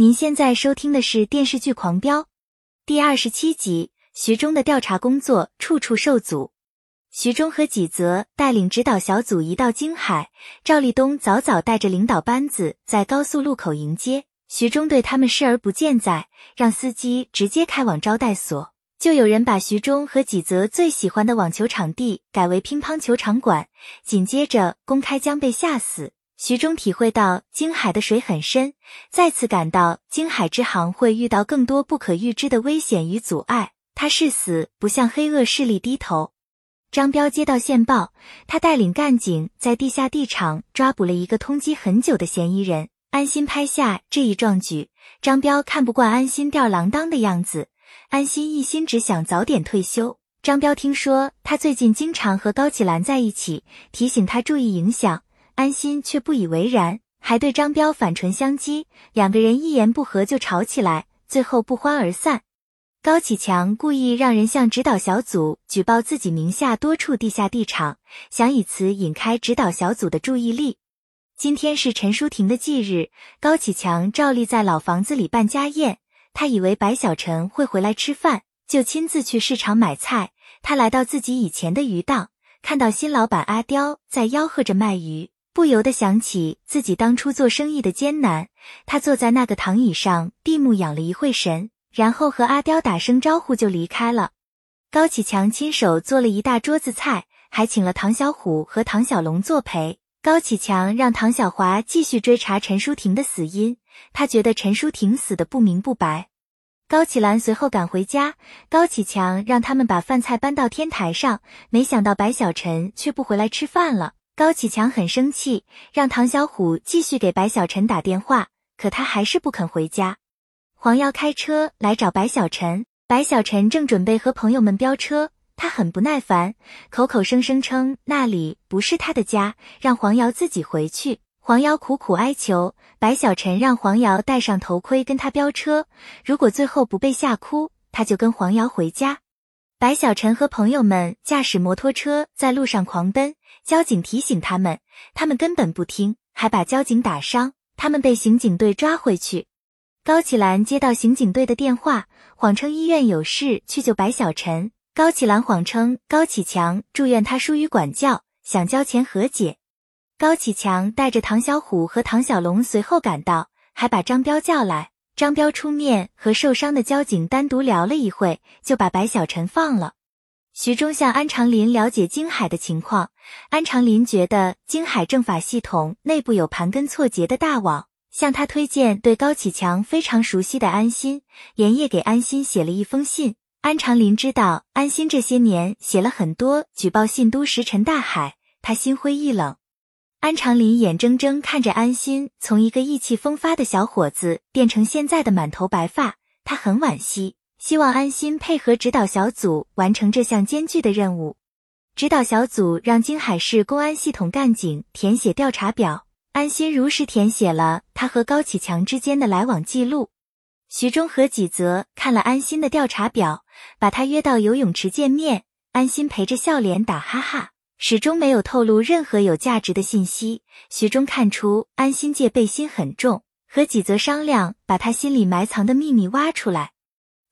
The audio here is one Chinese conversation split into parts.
您现在收听的是电视剧《狂飙》第二十七集，徐忠的调查工作处处受阻。徐忠和纪泽带领指导小组一到京海，赵立东早早带着领导班子在高速路口迎接。徐忠对他们视而不见，在让司机直接开往招待所。就有人把徐忠和纪泽最喜欢的网球场地改为乒乓球场馆。紧接着，公开将被吓死。徐忠体会到京海的水很深，再次感到京海之行会遇到更多不可预知的危险与阻碍。他誓死不向黑恶势力低头。张彪接到线报，他带领干警在地下地场抓捕了一个通缉很久的嫌疑人。安心拍下这一壮举。张彪看不惯安心吊郎当的样子，安心一心只想早点退休。张彪听说他最近经常和高启兰在一起，提醒他注意影响。安心却不以为然，还对张彪反唇相讥，两个人一言不合就吵起来，最后不欢而散。高启强故意让人向指导小组举报自己名下多处地下地场，想以此引开指导小组的注意力。今天是陈淑婷的忌日，高启强照例在老房子里办家宴。他以为白小晨会回来吃饭，就亲自去市场买菜。他来到自己以前的鱼档，看到新老板阿刁在吆喝着卖鱼。不由得想起自己当初做生意的艰难，他坐在那个躺椅上闭目养了一会神，然后和阿刁打声招呼就离开了。高启强亲手做了一大桌子菜，还请了唐小虎和唐小龙作陪。高启强让唐小华继续追查陈淑婷的死因，他觉得陈淑婷死的不明不白。高启兰随后赶回家，高启强让他们把饭菜搬到天台上，没想到白小晨却不回来吃饭了。高启强很生气，让唐小虎继续给白小晨打电话，可他还是不肯回家。黄瑶开车来找白小晨，白小晨正准备和朋友们飙车，他很不耐烦，口口声声称那里不是他的家，让黄瑶自己回去。黄瑶苦苦哀求白小晨让黄瑶戴上头盔跟他飙车，如果最后不被吓哭，他就跟黄瑶回家。白小晨和朋友们驾驶摩托车在路上狂奔，交警提醒他们，他们根本不听，还把交警打伤。他们被刑警队抓回去。高启兰接到刑警队的电话，谎称医院有事去救白小晨。高启兰谎称高启强住院，他疏于管教，想交钱和解。高启强带着唐小虎和唐小龙随后赶到，还把张彪叫来。张彪出面和受伤的交警单独聊了一会，就把白小晨放了。徐忠向安长林了解京海的情况，安长林觉得京海政法系统内部有盘根错节的大网，向他推荐对高启强非常熟悉的安心，连夜给安心写了一封信。安长林知道安心这些年写了很多举报信都石沉大海，他心灰意冷。安长林眼睁睁看着安心从一个意气风发的小伙子变成现在的满头白发，他很惋惜，希望安心配合指导小组完成这项艰巨的任务。指导小组让京海市公安系统干警填写调查表，安心如实填写了他和高启强之间的来往记录。徐忠和纪泽看了安心的调查表，把他约到游泳池见面，安心陪着笑脸打哈哈。始终没有透露任何有价值的信息。徐忠看出安心戒备心很重，和几泽商量，把他心里埋藏的秘密挖出来。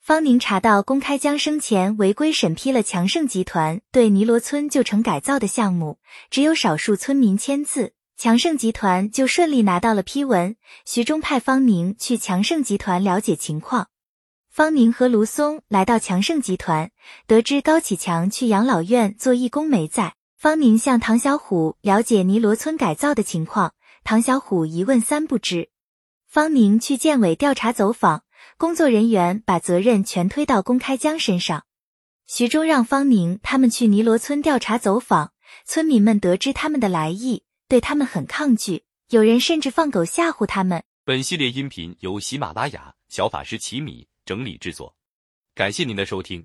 方宁查到公开江生前违规审批了强盛集团对尼罗村旧城改造的项目，只有少数村民签字，强盛集团就顺利拿到了批文。徐忠派方宁去强盛集团了解情况。方宁和卢松来到强盛集团，得知高启强去养老院做义工没在。方宁向唐小虎了解尼罗村改造的情况，唐小虎一问三不知。方宁去建委调查走访，工作人员把责任全推到公开江身上。徐忠让方宁他们去尼罗村调查走访，村民们得知他们的来意，对他们很抗拒，有人甚至放狗吓唬他们。本系列音频由喜马拉雅小法师奇米整理制作，感谢您的收听。